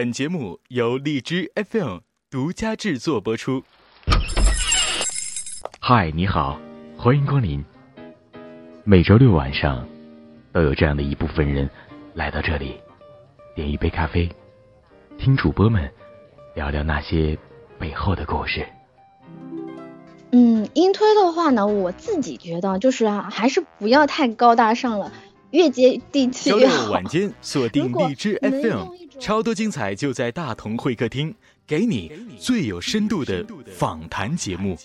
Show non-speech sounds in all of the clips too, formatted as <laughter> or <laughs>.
本节目由荔枝 FM 独家制作播出。嗨，你好，欢迎光临。每周六晚上，都有这样的一部分人来到这里，点一杯咖啡，听主播们聊聊那些背后的故事。嗯，音推的话呢，我自己觉得就是啊，还是不要太高大上了，越接地气周六。晚间锁定荔枝 FM，超多精彩就在大同会客厅，给你最有深度的访谈节目。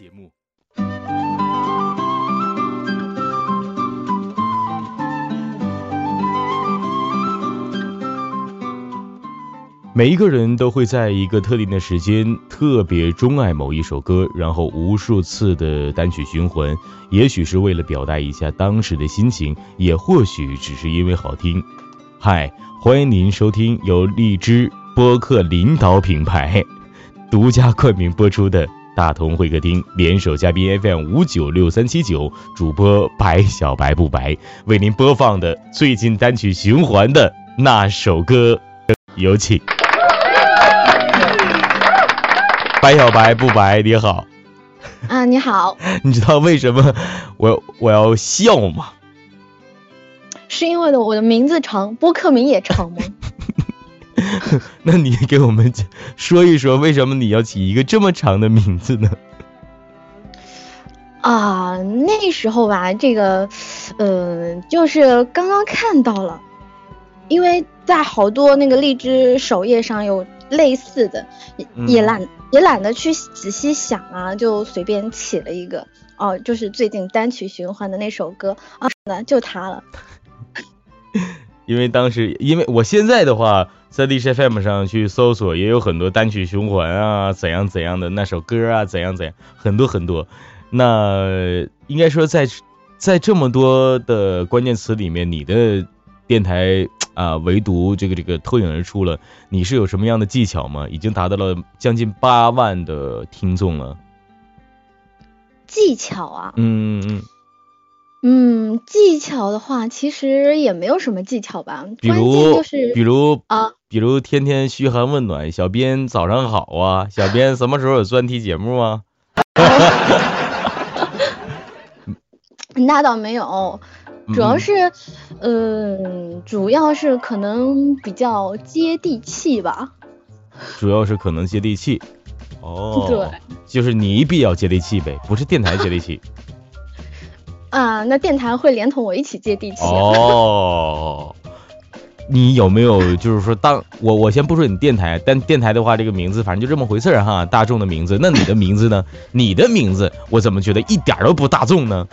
每一个人都会在一个特定的时间特别钟爱某一首歌，然后无数次的单曲循环，也许是为了表达一下当时的心情，也或许只是因为好听。嗨，欢迎您收听由荔枝播客领导品牌独家冠名播出的大同会客厅联手嘉宾 FM 五九六三七九主播白小白不白为您播放的最近单曲循环的那首歌，有请。白小白不白，你好，啊，你好，<laughs> 你知道为什么我我要笑吗？是因为的我的名字长，播客名也长吗？<laughs> 那你给我们说一说，为什么你要起一个这么长的名字呢？啊，那时候吧，这个，呃，就是刚刚看到了，因为在好多那个荔枝首页上有类似的，也懒也懒得去仔细想啊，就随便起了一个，哦，就是最近单曲循环的那首歌啊，那就它了。<laughs> 因为当时，因为我现在的话，在荔枝 FM 上去搜索，也有很多单曲循环啊，怎样怎样的那首歌啊，怎样怎样，很多很多。那应该说在，在这么多的关键词里面，你的电台啊，唯独这个这个脱颖而出了。你是有什么样的技巧吗？已经达到了将近八万的听众了。技巧啊，嗯嗯嗯，嗯，技巧的话，其实也没有什么技巧吧，比关键如就是比如啊，比如天天嘘寒问暖，小编早上好啊，小编什么时候有专题节目啊？<laughs> 那倒没有，主要嗯是，嗯、主要是可能比较接地气吧。<laughs> 主要是可能接地气。哦，对，就是你比较接地气呗，不是电台接地气。啊，那电台会连同我一起接地气。哦，<laughs> 你有没有就是说当我我先不说你电台，但电台的话，这个名字反正就这么回事儿哈，大众的名字。那你的名字呢？你的名字我怎么觉得一点儿都不大众呢？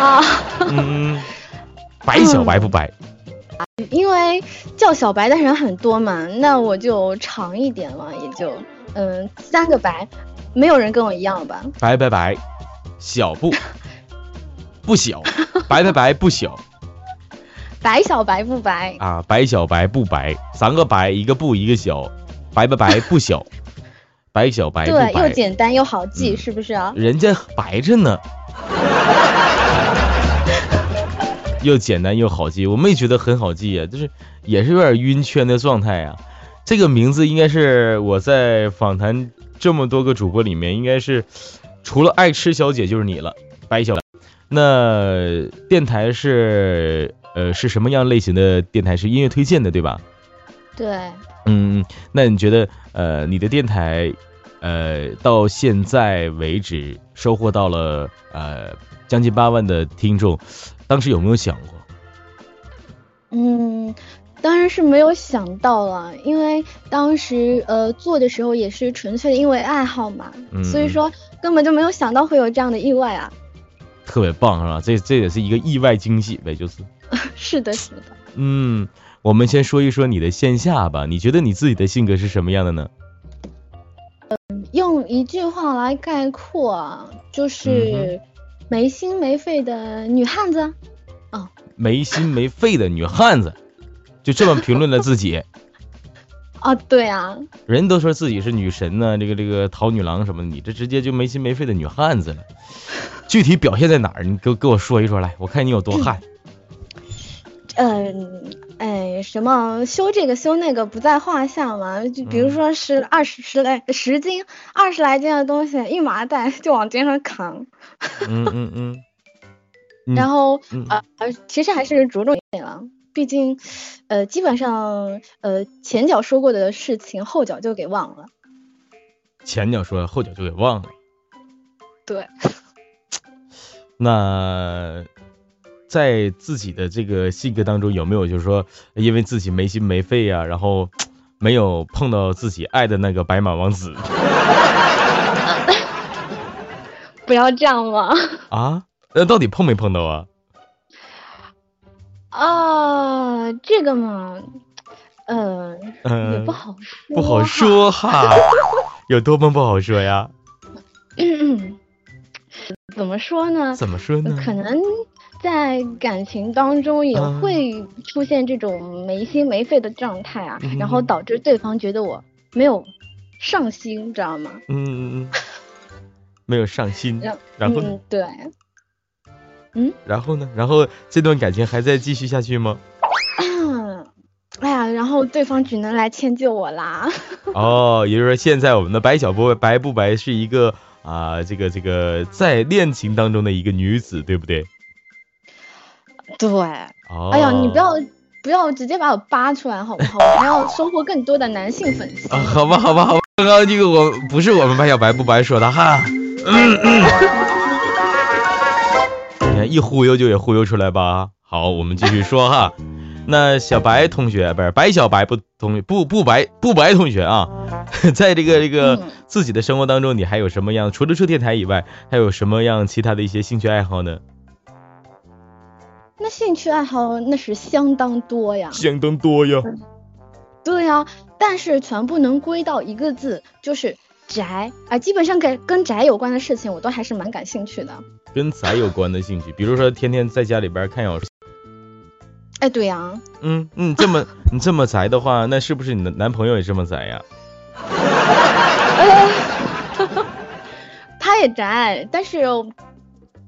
啊，嗯，白小白不白？因为叫小白的人很多嘛，那我就长一点了，也就嗯三个白，没有人跟我一样吧？白白白，小不不小，白白白不小白小白不白？啊，白小白不白，三个白一个不一个小，白白白不小，白小白不对，又，简单又好记，嗯是不是啊？人家白着呢。<laughs> 又简单又好记，我没觉得很好记啊，就是也是有点晕圈的状态啊。这个名字应该是我在访谈这么多个主播里面，应该是除了爱吃小姐就是你了，白小。那电台是呃是什么样类型的电台？是音乐推荐的对吧？对，嗯，那你觉得呃你的电台呃到现在为止收获到了呃将近八万的听众，当时有没有想过？嗯，当然是没有想到了，因为当时呃做的时候也是纯粹的因为爱好嘛，嗯所以说根本就没有想到会有这样的意外啊。特别棒是吧？这这也是一个意外惊喜呗，就是。<laughs> 是的，是的。嗯，我们先说一说你的线下吧。你觉得你自己的性格是什么样的呢？用一句话来概括啊，嗯就是没心没肺的女汉子。没心没肺的女汉子，就这么评论了自己。<laughs> 啊，对啊，人都说自己是女神呢，这个这个桃女郎什么的，你这直接就没心没肺的女汉子了。具体表现在哪儿？你给给我说一说来，我看你有多悍。<clears throat> 嗯哎，什么修这个修那个不在话下嘛。就比如说是二十十来十斤、二十来斤的东西，一麻袋 <laughs> 就往肩上扛。嗯嗯嗯。<laughs> 然后呃呃，其实还是着重一点了，毕竟呃基本上呃前脚说过的事情，后脚就给忘了。前脚说，后脚就给忘了。对。<laughs> 那。在自己的这个性格当中，有没有就是说，因为自己没心没肺呀，然后没有碰到自己爱的那个白马王子？<laughs> 不要这样嘛！啊，那到底碰没碰到啊？啊，这个嘛，嗯，也不好说，不好说哈，<laughs> 有多么不好说呀？嗯怎么说呢？怎么说呢？可能。在感情当中也会出现这种没心没肺的状态啊，然后导致对方觉得我没有上心，知道吗？嗯嗯嗯，没有上心，然后对，嗯，然后呢？然后这段感情还在继续下去吗？哎呀，然后对方只能来迁就我啦。<laughs> 哦，也就是说现在我们的白小波白不白是一个啊，这个这个在恋情当中的一个女子，对不对？对，哎呀，你不要不要直接把我扒出来好不好？我还要收获更多的男性粉丝。啊，好吧，好吧，好吧。刚刚这个我不是我们白小白不白说的哈。嗯嗯。一忽悠就也忽悠出来吧。好，我们继续说哈。那小白同学不是白小白不同不不白不白同学啊，<laughs> 在这个这个自己的生活当中，你还有什么样？除了说电台以外，还有什么样其他的一些兴趣爱好呢？那兴趣爱好那是相当多呀，相当多呀。对呀，但是全部能归到一个字，就是宅啊。基本上跟跟宅有关的事情，我都还是蛮感兴趣的。跟宅有关的兴趣，比如说天天在家里边看小说。哎，对呀。嗯嗯，这么你这么宅的话，那是不是你的男朋友也这么宅呀？<laughs> 他也宅，但是。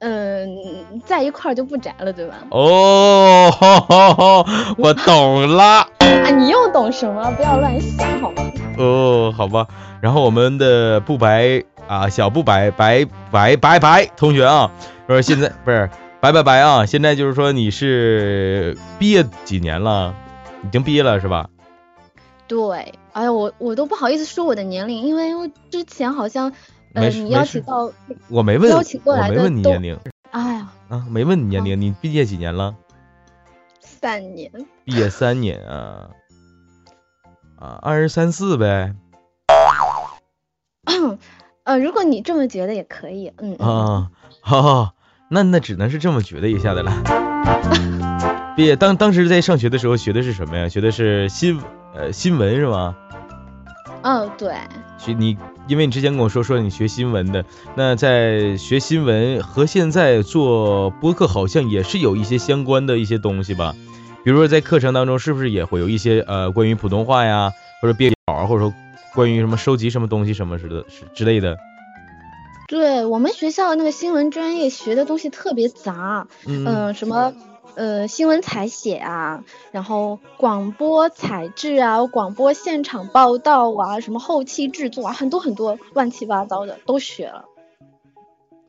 嗯，在一块儿就不宅了，对吧？哦，我懂了。<laughs> 啊，你又懂什么？不要乱想，好吗？哦，好吧。然后我们的不白啊，小不白白白白白同学啊，说现在不是白白白啊，现在就是说你是毕业几年了？已经毕业了是吧？对。哎呀，我我都不好意思说我的年龄，因为之前好像。没你邀请到我没问，邀请过来的我没问你年龄。哎呀，啊，没问你年龄，你毕业几年了？三年。毕业三年啊，啊，二十三四呗。<laughs> 呃，如果你这么觉得也可以，嗯。啊，好，那那只能是这么觉得一下的了。<laughs> 毕业当当时在上学的时候学的是什么呀？学的是新呃新闻是吗？哦，对。学你。因为你之前跟我说说你学新闻的，那在学新闻和现在做播客好像也是有一些相关的一些东西吧？比如说在课程当中是不是也会有一些呃关于普通话呀，或者编稿，或者说关于什么收集什么东西什么似的之类的？对我们学校那个新闻专业学的东西特别杂，嗯，什么。呃，新闻采写啊，然后广播采制啊，广播现场报道啊，什么后期制作啊，很多很多乱七八糟的都学了。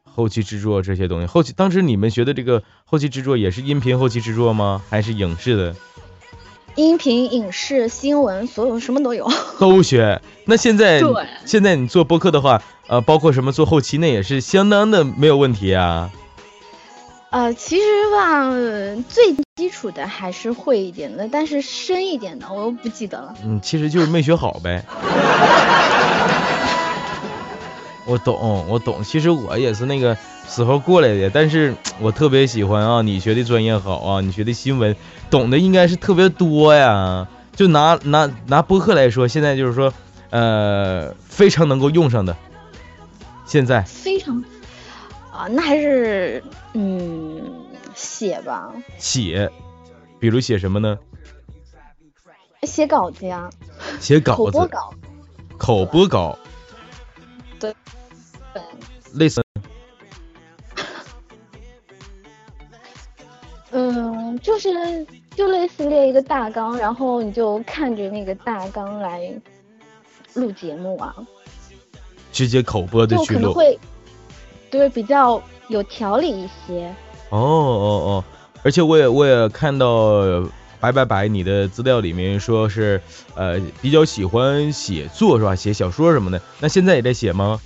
后期制作这些东西，后期当时你们学的这个后期制作也是音频后期制作吗？还是影视的？音频、影视、新闻，所有什么都有。都学。那现在，对，现在你做播客的话，呃，包括什么做后期，那也是相当的没有问题啊。呃，其实吧，最基础的还是会一点的，但是深一点的我又不记得了。嗯，其实就是没学好呗。<laughs> 我懂，我懂。其实我也是那个时候过来的，但是 <tsk> 我特别喜欢啊，你学的专业好啊，你学的新闻，懂的应该是特别多呀。就拿拿拿播客来说，现在就是说，呃，非常能够用上的。现在非常。啊，那还是嗯写吧。写，比如写什么呢？写稿子呀。写稿子。口播稿。口播稿。对。类似。嗯，就是就类似列一个大纲，然后你就看着那个大纲来录节目啊，直接口播的就去录。可能会对比较有条理一些。哦哦哦，而且我也我也看到白白白你的资料里面说是呃比较喜欢写作是吧？写小说什么的。那现在也在写吗？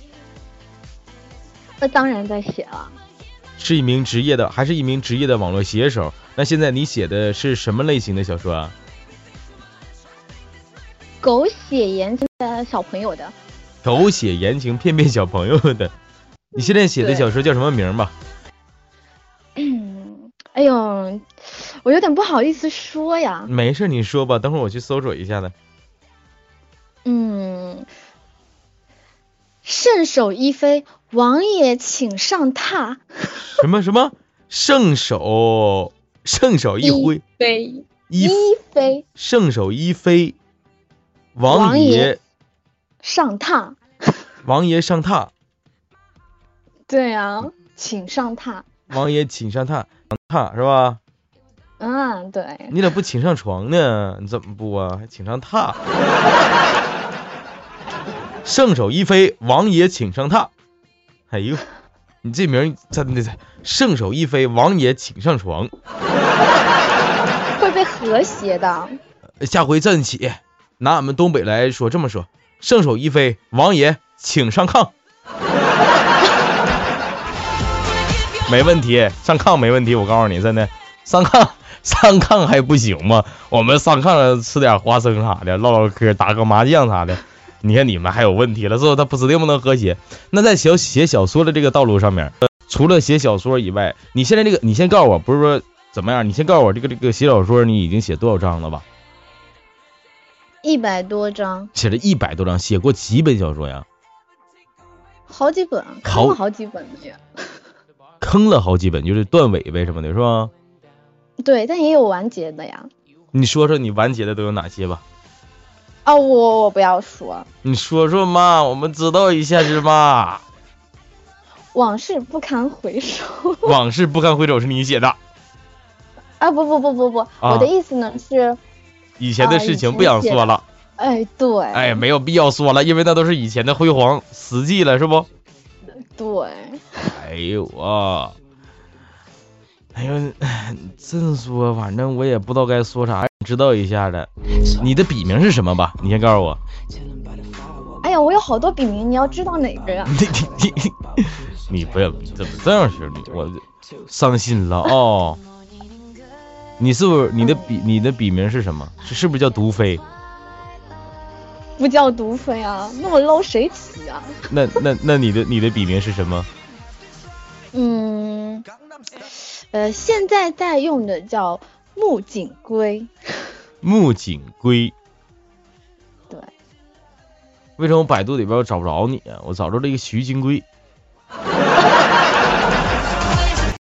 那当然在写了，是一名职业的，还是一名职业的网络写手？那现在你写的是什么类型的小说啊？狗血言情的小朋友的，狗血言情骗骗小朋友的。你现在写的小说叫什么名吧？嗯，哎呦，我有点不好意思说呀。没事，你说吧，等会儿我去搜索一下的。嗯，圣手一飞，王爷请上榻。什么什么圣手圣手一挥飞一一飞圣手一飞，王爷上榻。王爷上榻，对啊，请上榻。王爷请上榻榻是吧？嗯，对，你咋不请上床呢？你怎么不啊？还请上榻？圣手一飞，王爷请上榻。哎呦，你这名儿真的是圣手一飞，王爷请上床。会被和谐的。下回站起，拿俺们东北来说这么说：圣手一飞，王爷请上炕。<laughs> 没问题，上炕没问题。我告诉你，真的，上炕 <laughs> 上炕还不行吗？我们上炕上吃点花生啥的，唠唠嗑，打个麻将啥的。你看你们还有问题了，是不？他不指定不能和谐。那在小写小说的这个道路上面，呃除了写小说以外，你现在这个，你先告诉我，不是说怎么样？你先告诉我这个这个写小说，你已经写多少章了吧？一百多章，写了一百多章，写过几本小说呀？好几本，看好过好几本的呀。坑了好几本，就是断尾呗什么的，是吧？对，但也有完结的呀。你说说你完结的都有哪些吧？啊，我我不要说，你说说嘛，我们知道一下是吧。<laughs> 往事不堪回首。<laughs> 往事不堪回首是你写的，啊，不不不不不，我的意思呢是，以前的事情不想说了，哎，对，哎，没有必要说了，因为那都是以前的辉煌死寂了，是不？对，哎呦啊！哎呦，这么说，反正我也不知道该说啥，知道一下的。你的笔名是什么吧？你先告诉我。哎呀，我有好多笔名，你要知道哪个呀？你你你，你不要怎么这样式的？我伤心了哦。你是不是你的笔你的笔名是什么？是是不是叫毒妃？不叫毒妃啊，那么 low 谁起啊？那那那你的你的笔名是什么？嗯，呃，现在在用的叫木槿龟。木槿龟。对，为什么我百度里边我找不着你啊？我找着了一个徐金龟。找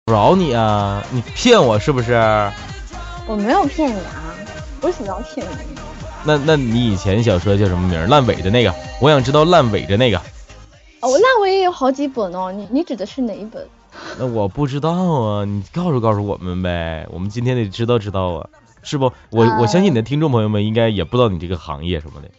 不着你啊？你骗我是不是？我没有骗你啊，不是要骗你。那那你以前小说叫什么名？烂尾的那个，我想知道烂尾的那个。哦，烂尾也有好几本哦，你你指的是哪一本？那我不知道啊，你告诉告诉我们呗，我们今天得知道知道啊，是不？我呃我相信你的听众朋友们应该也不知道你这个行业什么的，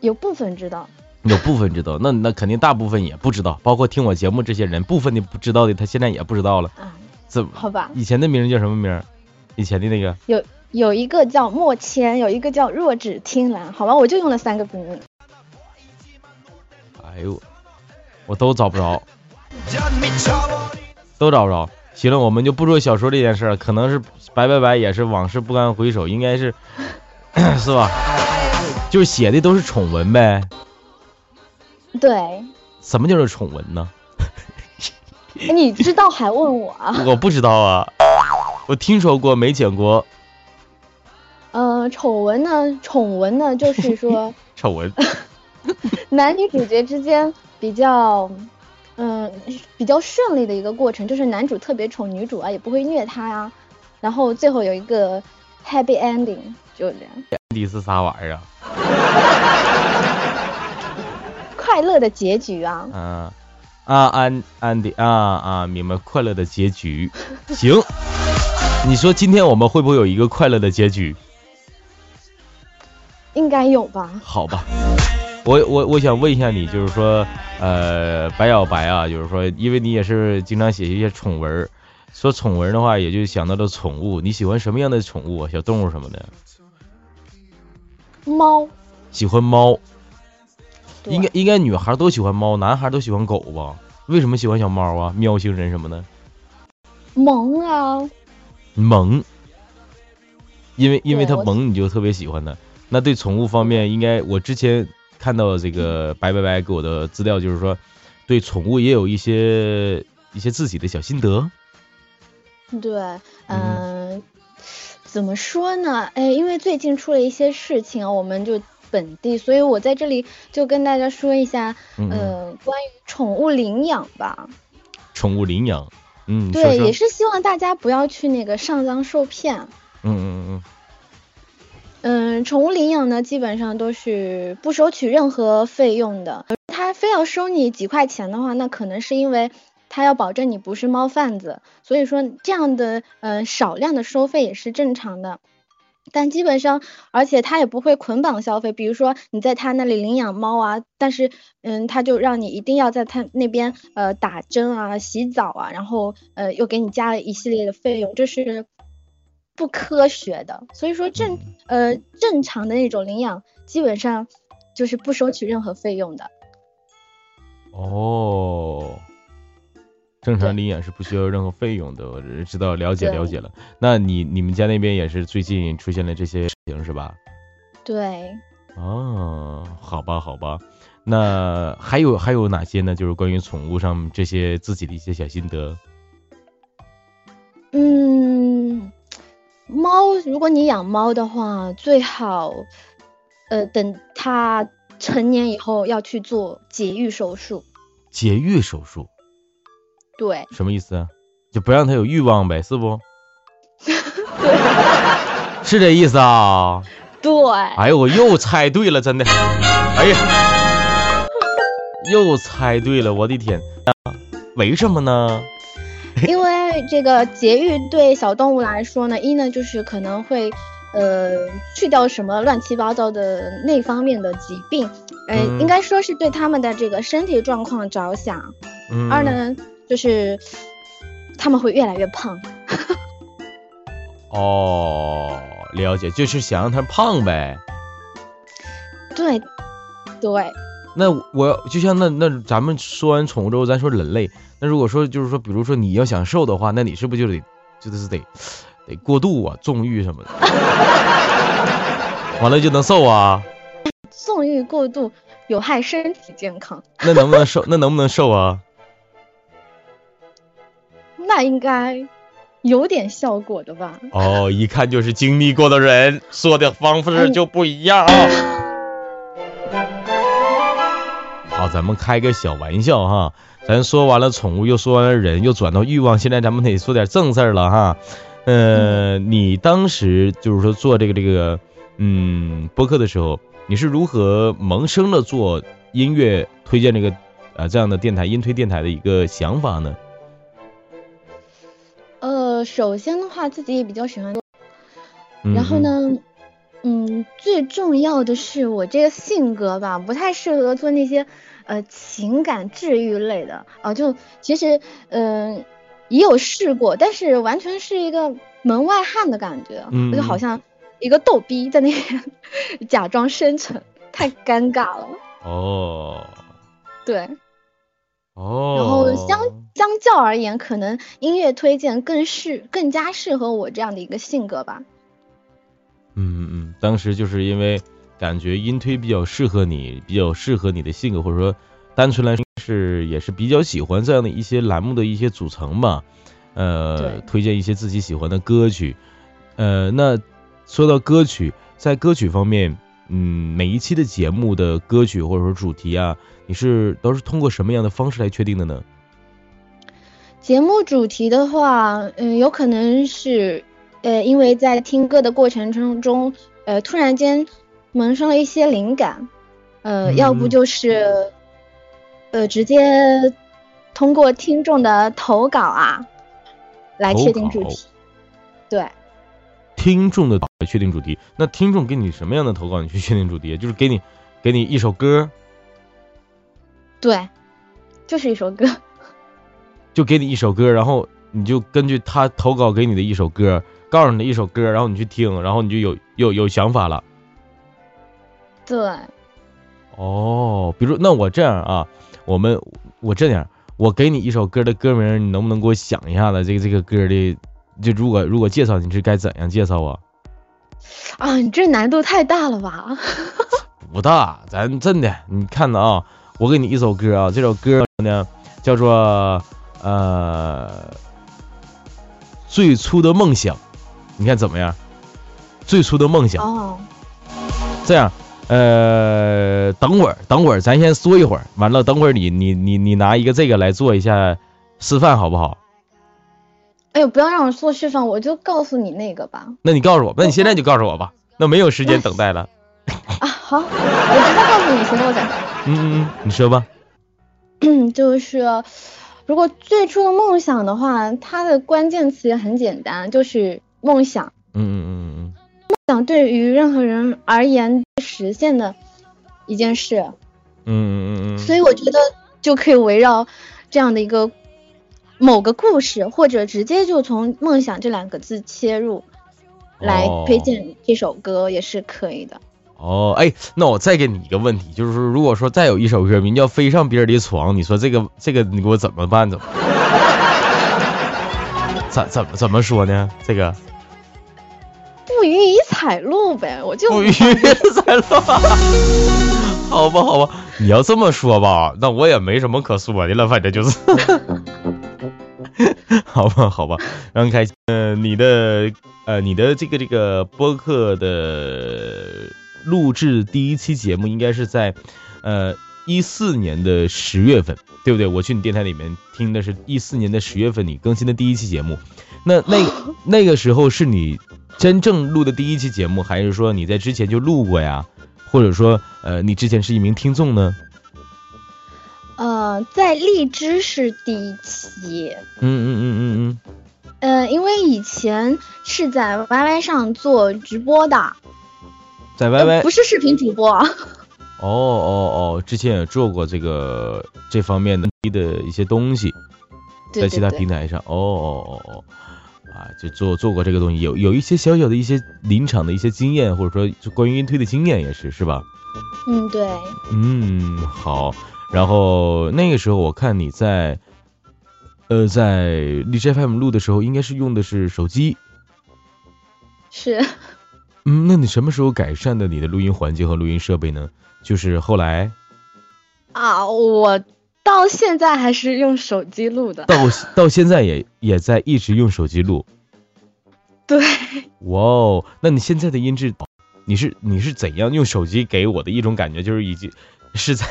有部分知道，有部分知道，那那肯定大部分也不知道，包括听我节目这些人，部分的不知道的，他现在也不知道了。啊，怎么？好吧，以前的名叫什么名？以前的那个有有一个叫莫谦，有一个叫若只听兰，好吧，我就用了三个笔名。哎呦，我都找不着，都找不着。行了，我们就不说小说这件事了，可能是白白白也是往事不堪回首，应该是 <coughs> 是吧？就是写的都是宠文呗。对，什么叫做宠文呢？你知道还问我啊？我不知道啊，我听说过没见过呃，丑闻呢，宠文呢，就是说 <laughs> 丑闻。<laughs> 男女主角之间比较，嗯、比较顺利的一个过程，就是男主特别宠女主啊，也不会虐她呀、然后最后有一个 happy ending，就这样，你是啥玩意儿啊？<laughs> 快乐的结局啊。啊啊安安迪啊啊，明白快乐的结局。<laughs> 行，你说今天我们会不会有一个快乐的结局？应该有吧。好吧，我我我想问一下你，就是说，呃，白小白啊，就是说，因为你也是经常写一些宠文，说宠文的话，也就想到了宠物。你喜欢什么样的宠物啊？小动物什么的？猫。喜欢猫。应该应该女孩都喜欢猫，男孩都喜欢狗吧？为什么喜欢小猫啊？喵星人什么的？萌啊！萌。因为因为它萌，你就特别喜欢它。那对宠物方面，应该我之前看到这个白白白给我的资料，就是说，对宠物也有一些一些自己的小心得。对，嗯，怎么说呢？哎，因为最近出了一些事情啊，我们就。本地，所以我在这里就跟大家说一下，呃，关于宠物领养吧。宠物领养，嗯，对，也是希望大家不要去那个上当受骗。嗯嗯嗯。嗯，宠物领养呢，基本上都是不收取任何费用的。他非要收你几块钱的话，那可能是因为他要保证你不是猫贩子，所以说这样的嗯少量的收费也是正常的。但基本上，而且他也不会捆绑消费，比如说你在他那里领养猫啊，但是嗯，他就让你一定要在他那边呃打针啊、洗澡啊，然后呃又给你加了一系列的费用，这是不科学的。所以说正呃正常的那种领养，基本上就是不收取任何费用的。哦。正常领养是不需要任何费用的，我知道了解了解了。那你你们家那边也是最近出现了这些事情是吧？对。哦，好吧好吧，那还有还有哪些呢？就是关于宠物上这些自己的一些小心得。嗯，猫，如果你养猫的话，最好呃等它成年以后要去做节育手术。节育手术。对，什么意思啊？就不让它有欲望呗，是不？<laughs> 对，是这意思啊？对。哎呦，我又猜对了，真的。哎呀，又猜对了，我的天！为什么呢？因为这个节育对小动物来说呢，一呢就是可能会呃去掉什么乱七八糟的那方面的疾病，呃，应该说是对他们的这个身体状况着想。二呢。就是他们会越来越胖。<laughs> 哦，了解，就是想让它胖呗。对，对。那我就像那那咱们说完宠物之后，咱说人类。那如果说就是说，比如说你要想瘦的话，那你是不是就得就是得得过度啊，纵欲什么的，<laughs> 完了就能瘦啊？纵欲过度有害身体健康。那能不能瘦？那能不能瘦啊？<laughs> 那应该有点效果的吧？哦，一看就是经历过的人，说的方式就不一样啊。<laughs> 好，咱们开个小玩笑哈。咱说完了宠物，又说完了人，又转到欲望，现在咱们得说点正事儿了哈。呃，你当时就是说做这个这个嗯播客的时候，你是如何萌生了做音乐推荐这个呃这样的电台音推电台的一个想法呢？呃首先的话，自己也比较喜欢，然后呢，嗯，最重要的是我这个性格吧，不太适合做那些呃情感治愈类的啊。就其实嗯也有试过，但是完全是一个门外汉的感觉，就好像一个逗逼在那边 <laughs> 假装深沉，太尴尬了。哦，对。哦，然后相相较而言，可能音乐推荐更适更加适合我这样的一个性格吧。嗯嗯，当时就是因为感觉音推比较适合你，比较适合你的性格，或者说单纯来说是也是比较喜欢这样的一些栏目的一些组成吧。呃，推荐一些自己喜欢的歌曲。呃，那说到歌曲，在歌曲方面。嗯，每一期的节目的歌曲或者说主题啊，你是都是通过什么样的方式来确定的呢？节目主题的话，嗯，有可能是呃，因为在听歌的过程中中，呃，突然间萌生了一些灵感，呃，要不就是呃，直接通过听众的投稿啊来确定主题。对。听众的来确定主题，那听众给你什么样的投稿，你去确定主题，就是给你给你一首歌。对，就是一首歌。就给你一首歌，然后你就根据他投稿给你的一首歌，告诉你的一首歌，然后你去听，然后你就有有有想法了。对。哦，比如那我这样啊，我们我这样，我给你一首歌的歌名，你能不能给我想一下子这个这个歌的？就如果如果介绍你是该怎样介绍啊？啊，你这难度太大了吧？<laughs> 不大，咱真的，你看着啊，我给你一首歌啊，这首歌呢叫做。呃，最初的梦想，你看怎么样？最初的梦想。哦。这样，呃，等会儿，等会儿，咱先说一会儿。完了，等会儿你你你你拿一个这个来做一下示范，好不好？哎呦，不要让我做示范，我就告诉你那个吧。那你告诉我，那你现在就告诉我吧。那没有时间等待了。<laughs> 啊，好，我直接告诉你，行了，我再。嗯嗯嗯，你说吧。嗯，就是。如果最初的梦想的话，它的关键词也很简单，就是梦想。嗯嗯嗯嗯嗯。梦想对于任何人而言，实现的一件事。嗯嗯嗯嗯。所以我觉得就可以围绕这样的一个某个故事，或者直接就从梦想这两个字切入，来推荐这首歌也是可以的。哦，哎，那我再给你一个问题，就是，如果说再有一首歌名叫《飞上别人的床》，你说这个这个你给我怎么办？怎么？<laughs> 怎怎么怎么说呢？这个不予以采录呗，我就不予以采录。<laughs> 好吧，好吧，你要这么说吧，那我也没什么可说的了，反正就是。<laughs> 好吧，好吧，非常开心。呃，你的呃，你的这个这个播客的。录制第一期节目应该是在，呃，一四年的十月份，对不对？我去你电台里面听的是一四年的十月份你更新的第一期节目，那那那个时候是你真正录的第一期节目，还是说你在之前就录过呀？或者说，呃，你之前是一名听众呢？呃，在荔枝是第一期。嗯嗯嗯嗯嗯。呃，因为以前是在 YY 上做直播的。在 YY 不是视频主播。哦哦哦，之前也做过这个这方面的的一些东西，在其他平台上。哦哦哦哦，啊，就做做过这个东西，有有一些小小的一些临场的一些经验，或者说就关于音推的经验也是，是吧？嗯，对。嗯，好。然后那个时候我看你在，呃，在荔枝 FM 录的时候，应该是用的是手机。是。嗯，那你什么时候改善的你的录音环境和录音设备呢？就是后来啊，我到现在还是用手机录的，到到现在也也在一直用手机录。对。哇哦，那你现在的音质，你是你是怎样用手机给我的一种感觉，就是已经是在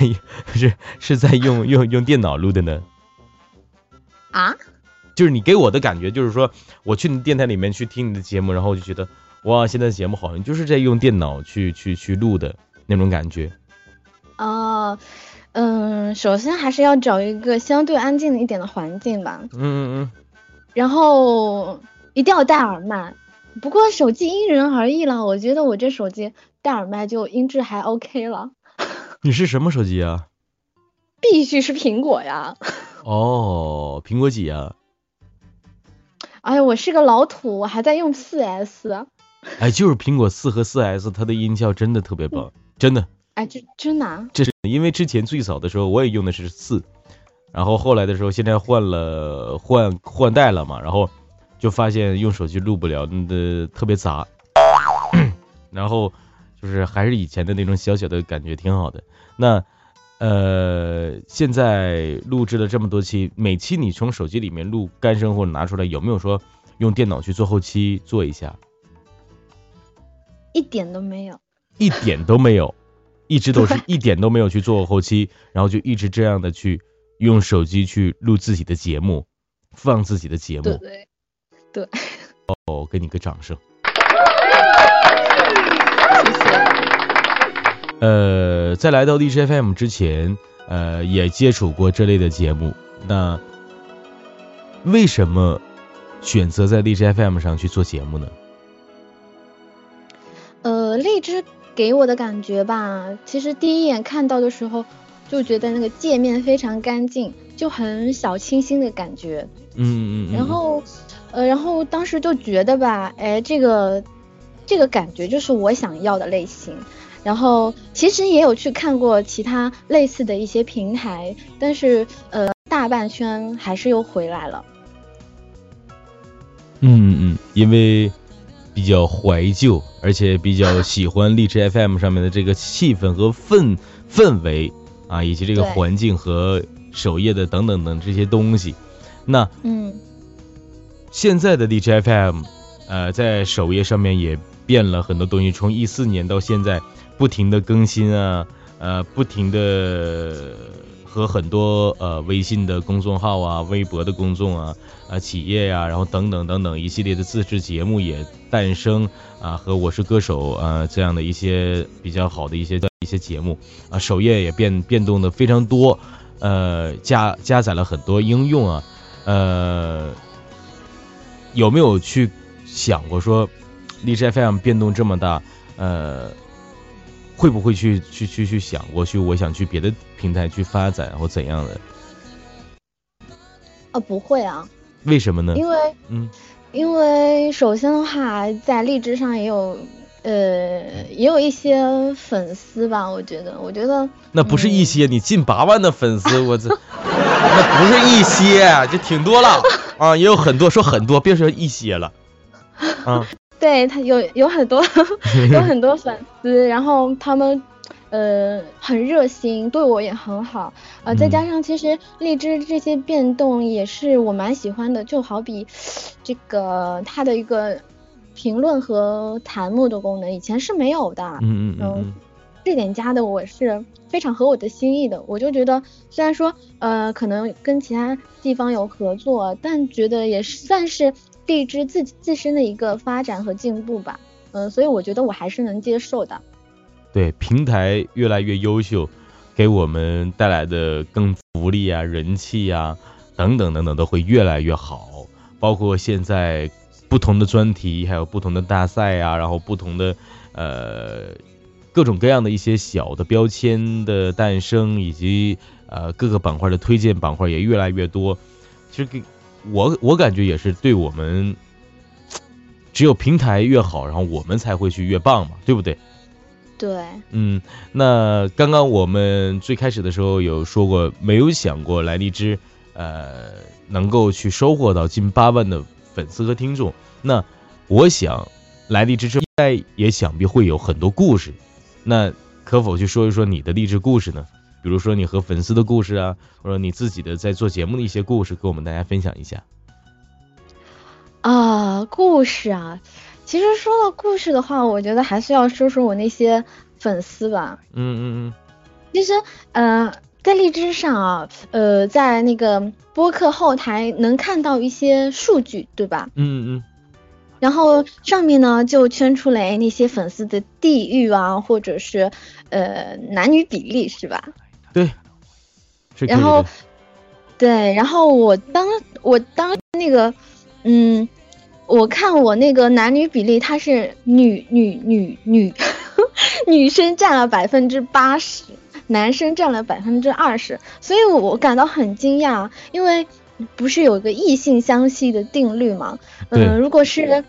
是是在用用用电脑录的呢？啊？就是你给我的感觉，就是说我去你电台里面去听你的节目，然后我就觉得。哇，现在节目好像就是在用电脑去去去录的那种感觉。哦，嗯，首先还是要找一个相对安静一点的环境吧。嗯嗯嗯。然后一定要戴耳麦，不过手机因人而异了。我觉得我这手机戴耳麦就音质还 OK 了。<laughs> 你是什么手机啊？必须是苹果呀。哦，苹果几呀？哎呀，我是个老土，我还在用四 S。哎，就是苹果四和四 S，它的音效真的特别棒，真的。哎，这真的？这是因为之前最早的时候我也用的是四，然后后来的时候现在换了换换代了嘛，然后就发现用手机录不了，的特别杂。<clears throat> 然后就是还是以前的那种小小的感觉挺好的。那呃，现在录制了这么多期，每期你从手机里面录干声或者拿出来，有没有说用电脑去做后期做一下？一点都没有，一点都没有，一直都是一点都没有去做后期，<laughs> 然后就一直这样的去用手机去录自己的节目，放自己的节目。对，对。哦，给你个掌声。谢谢。呃，在来到荔枝 FM 之前，呃，也接触过这类的节目。那为什么选择在荔枝 FM 上去做节目呢？呃，荔枝给我的感觉吧，其实第一眼看到的时候就觉得那个界面非常干净，就很小清新的感觉。嗯嗯嗯。然后，呃，然后当时就觉得吧，哎，这个这个感觉就是我想要的类型。然后其实也有去看过其他类似的一些平台，但是呃，大半圈还是又回来了。嗯嗯，因为比较怀旧，而且比较喜欢荔枝 FM 上面的这个气氛和氛氛围啊，以及这个环境和首页的等等等这些东西。那嗯，现在的荔枝 FM，呃，在首页上面也变了很多东西，从一四年到现在，不停的更新啊，呃，不停的。和很多呃微信的公众号啊、微博的公众啊、啊企业呀，然后等等等等一系列的自制节目也诞生啊，和我是歌手啊这样的一些比较好的一些一些节目啊，首页也变变动的非常多，呃加加载了很多应用啊，呃有没有去想过说荔枝 FM 变动这么大，呃？会不会去去去去想过去？我想去别的平台去发展或怎样的？啊，不会啊。为什么呢？因为，嗯，因为首先的话，在荔枝上也有，呃，也有一些粉丝吧。我觉得，我觉得那不是一些，你近八万的粉丝，<laughs> 我这那不是一些，就挺多了 <laughs> 啊，也有很多，说很多，别说一些了，啊。<laughs> 对他有有很多有很多粉丝，然后他们呃很热心，对我也很好呃，再加上其实荔枝这些变动也是我蛮喜欢的，就好比这个它的一个评论和弹幕的功能，以前是没有的。嗯嗯嗯，这点加的我是非常合我的心意的。我就觉得虽然说呃可能跟其他地方有合作，但觉得也算是。荔枝自自身的一个发展和进步吧，嗯，所以我觉得我还是能接受的。对，平台越来越优秀，给我们带来的更福利啊、人气呀等等等等都会越来越好。包括现在不同的专题，还有不同的大赛啊，然后不同的呃各种各样的一些小的标签的诞生，以及呃各个板块的推荐板块也越来越多。其实给。我我感觉也是，对我们 <tsk> 只有平台越好，然后我们才会去越棒嘛，对不对？对。嗯，那刚刚我们最开始的时候有说过，没有想过来荔枝，呃，能够去收获到近八万的粉丝和听众。那我想来荔枝之后，应该也想必会有很多故事。那可否去说一说你的励志故事呢？比如说你和粉丝的故事啊，或者你自己的在做节目的一些故事，跟我们大家分享一下。啊，故事啊，其实说到故事的话，我觉得还是要说说我那些粉丝吧。嗯嗯嗯。其实，呃，在荔枝上啊，呃，在那个播客后台能看到一些数据，对吧？嗯嗯。然后上面呢就圈出来那些粉丝的地域啊，或者是呃男女比例，是吧？对，然后，对，然后我当我当那个，嗯，我看我那个男女比例，他是女女女女 <laughs> 女生占了百分之八十，男生占了百分之二十，所以我感到很惊讶，因为不是有个异性相吸的定律吗？嗯，如果是，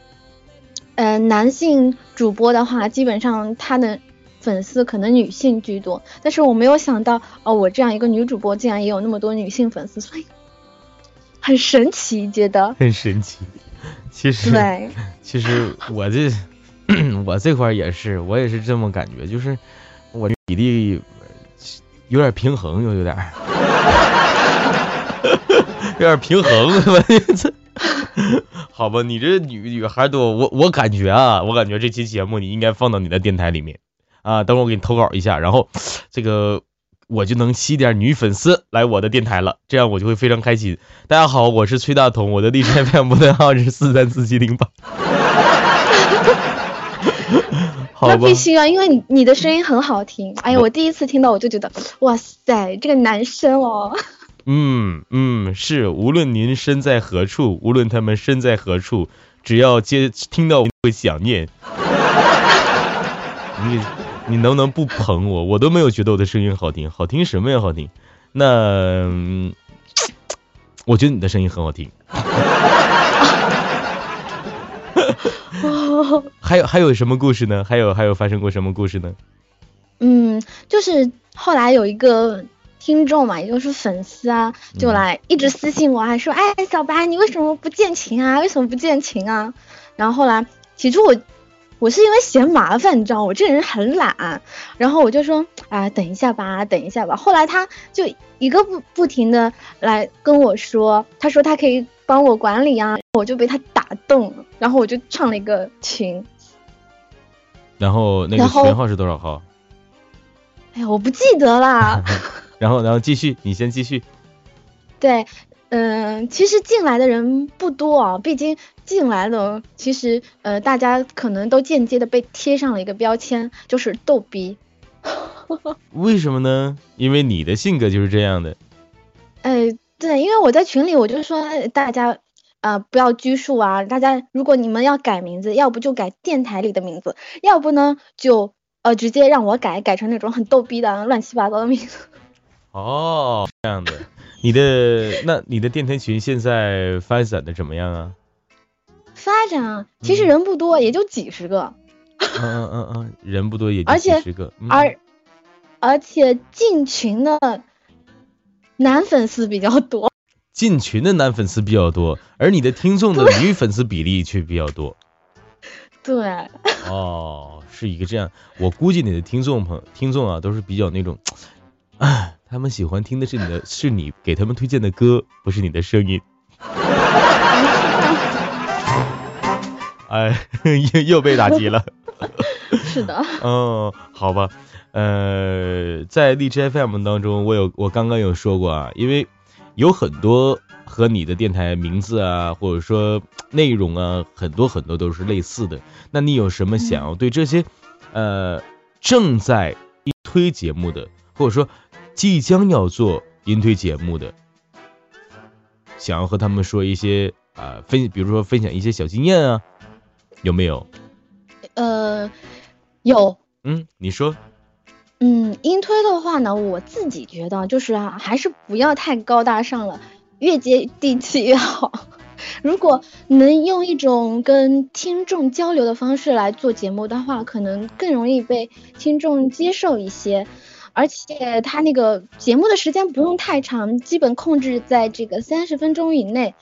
呃，男性主播的话，基本上他的。粉丝可能女性居多，但是我没有想到哦，我这样一个女主播竟然也有那么多女性粉丝，所以很神奇，觉得很神奇。<laughs> 其实，<laughs> 其实我这 <clears throat> 我这块也是，我也是这么感觉，就是我比例有点平衡，又有点 <laughs> 有点平衡，这好吧？你这女女孩多，我我感觉啊，我感觉这期节目你应该放到你的电台里面。啊，等会儿我给你投稿一下，然后这个我就能吸点女粉丝来我的电台了，这样我就会非常开心。大家好，我是崔大同，我的荔枝 FM 拨号是四三四七零八。<laughs> 那必须啊，因为你你的声音很好听。哎呀，我第一次听到我就觉得，哇塞，这个男生哦。嗯嗯，是，无论您身在何处，无论他们身在何处，只要接听到会想念。<laughs> 你你能不能不捧我？我都没有觉得我的声音好听，好听什么呀？好听？那我觉得你的声音很好听。<laughs> 还有还有什么故事呢？还有还有发生过什么故事呢？嗯，就是后来有一个。听众嘛，也就是粉丝啊，就来一直私信我，还说，哎，小白，你为什么不见情啊？为什么不见情啊？然后后来，起初我，我是因为嫌麻烦，你知道，我这人很懒，然后我就说，啊，等一下吧，等一下吧。后来他就一个不不停的来跟我说，他说他可以帮我管理啊，我就被他打动了，然后我就创了一个群。然后那个群号是多少号？哎呀，我不记得啦。<laughs> 然后，然后继续，你先继续。对，嗯，其实进来的人不多啊，毕竟进来了，其实呃，大家可能都间接的被贴上了一个标签，就是逗逼。<laughs> 为什么呢？因为你的性格就是这样的。哎，对，因为我在群里，我就说大家呃不要拘束啊，大家如果你们要改名字，要不就改电台里的名字，要不呢就呃直接让我改，改成那种很逗逼的乱七八糟的名字。<laughs> 哦，这样的，你的那你的电台群现在发展的怎么样啊？发展啊，其实人不多，也就几十个。嗯嗯嗯嗯，人不多也就几十个。而而且进群的男粉丝比较多。进群的男粉丝比较多，而你的听众的女粉丝比例却比较多。对。哦，是一个这样，我估计你的听众朋听众啊，都是比较那种，哎。他们喜欢听的是你的，是你给他们推荐的歌，不是你的声音。哎，又 <laughs> 又被打击了。是的。<laughs> 嗯，好吧。呃，在荔枝 FM 当中，我有我刚刚有说过啊，因为有很多和你的电台名字啊，或者说内容啊，很多很多都是类似的。那你有什么想要对这些呃正在推节目的，或者说？即将要做音推节目的，想要和他们说一些啊分，比如说分享一些小经验啊，有没有？呃，有。嗯，你说。嗯，音推的话呢，我自己觉得就是啊，还是不要太高大上了，越接地气越好。<laughs> 如果能用一种跟听众交流的方式来做节目的话，可能更容易被听众接受一些。而且他那个节目的时间不用太长，基本控制在这个三十分钟以内，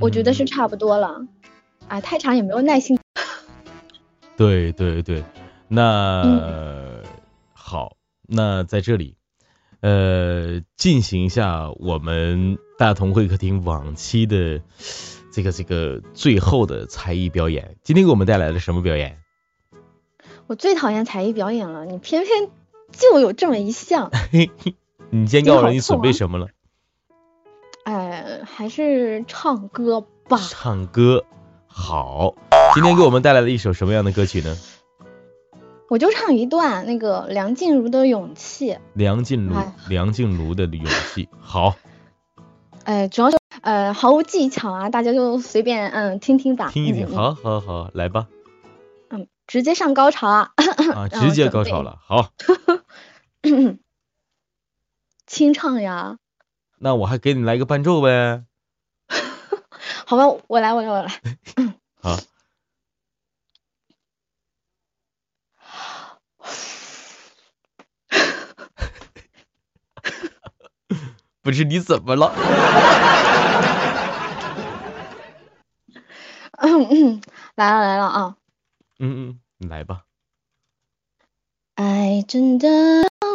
我觉得是差不多了。啊，太长也没有耐心。<laughs> 对对对，那好，那在这里，呃，进行一下我们大同会客厅往期的这个这个最后的才艺表演。今天给我们带来了什么表演？我最讨厌才艺表演了，你偏偏。就有这么一项，<laughs> 你先告诉我你准备什么了？哎，还是唱歌吧。唱歌好，今天给我们带来了一首什么样的歌曲呢？我就唱一段那个梁静茹的《勇气》。梁静茹，梁静茹的勇气，好。<laughs> 哎，主要是呃毫无技巧啊，大家就随便嗯听听吧。听一听，好好好，来吧。嗯，直接上高潮啊！<laughs> 啊，直接高潮了，好。<clears throat> 清唱呀，那我还给你来个伴奏呗。<laughs> 好吧，我来，我来，我来。<laughs> 好。<laughs> 不是你怎么了？嗯嗯，来了来了啊。嗯嗯，你来吧。爱真的。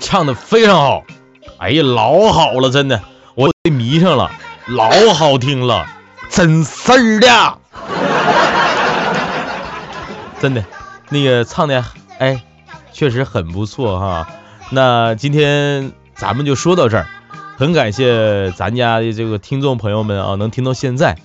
唱的非常好，哎呀，老好了，真的，我被迷上了，老好听了，真事儿的，真的，那个唱的，哎，确实很不错哈。那今天咱们就说到这儿，很感谢咱家的这个听众朋友们啊，能听到现在。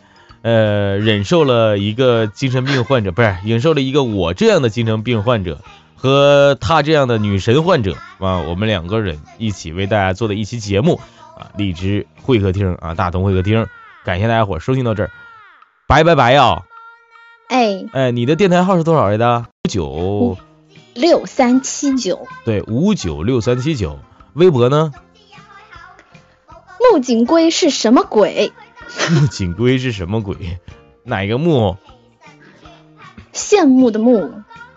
呃，忍受了一个精神病患者，不是忍受了一个我这样的精神病患者和他这样的女神患者啊，我们两个人一起为大家做的一期节目啊，荔枝会客厅啊，大同会客厅，感谢大家伙收听到这儿，拜拜拜呀！哎哎，你的电台号是多少来的？五九六三七九，对，五九六三七九。微博呢？木槿龟是什么鬼？木槿龟是什么鬼？哪个木？羡慕的慕。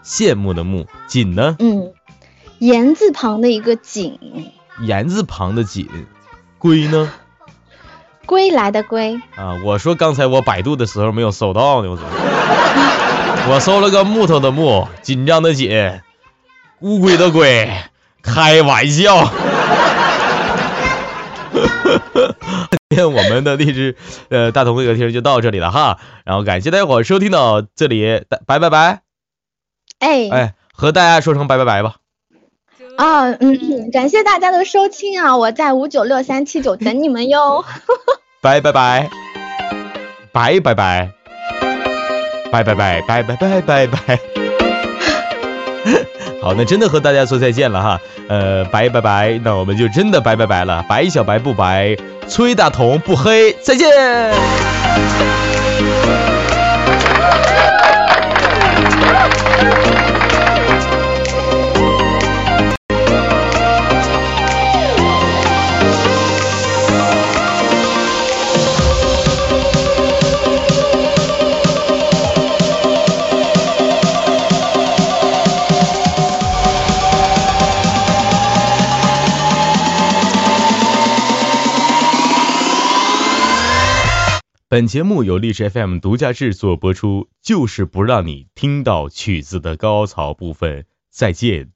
羡慕的慕。锦呢？嗯，言字旁的一个锦。言字旁的锦。龟呢？<laughs> 归来的归。啊，我说刚才我百度的时候没有搜到呢，我怎么 <laughs> 我搜了个木头的木，紧张的紧，乌龟的龟，开玩笑。<laughs> 今天我们的励志呃大同会客厅就到这里了哈，然后感谢大家伙收听到这里，拜拜拜。哎哎，和大家说声拜拜拜吧。啊嗯，感谢大家的收听啊，我在五九六三七九 <laughs> 等你们哟。拜 <laughs> 拜拜，拜拜拜，拜拜拜拜拜拜拜拜。好，那真的和大家说再见了哈，呃，拜拜拜，那我们就真的拜拜拜了，白小白不白，崔大同不黑，再见。本节目由历史 FM 独家制作播出，就是不让你听到曲子的高潮部分。再见。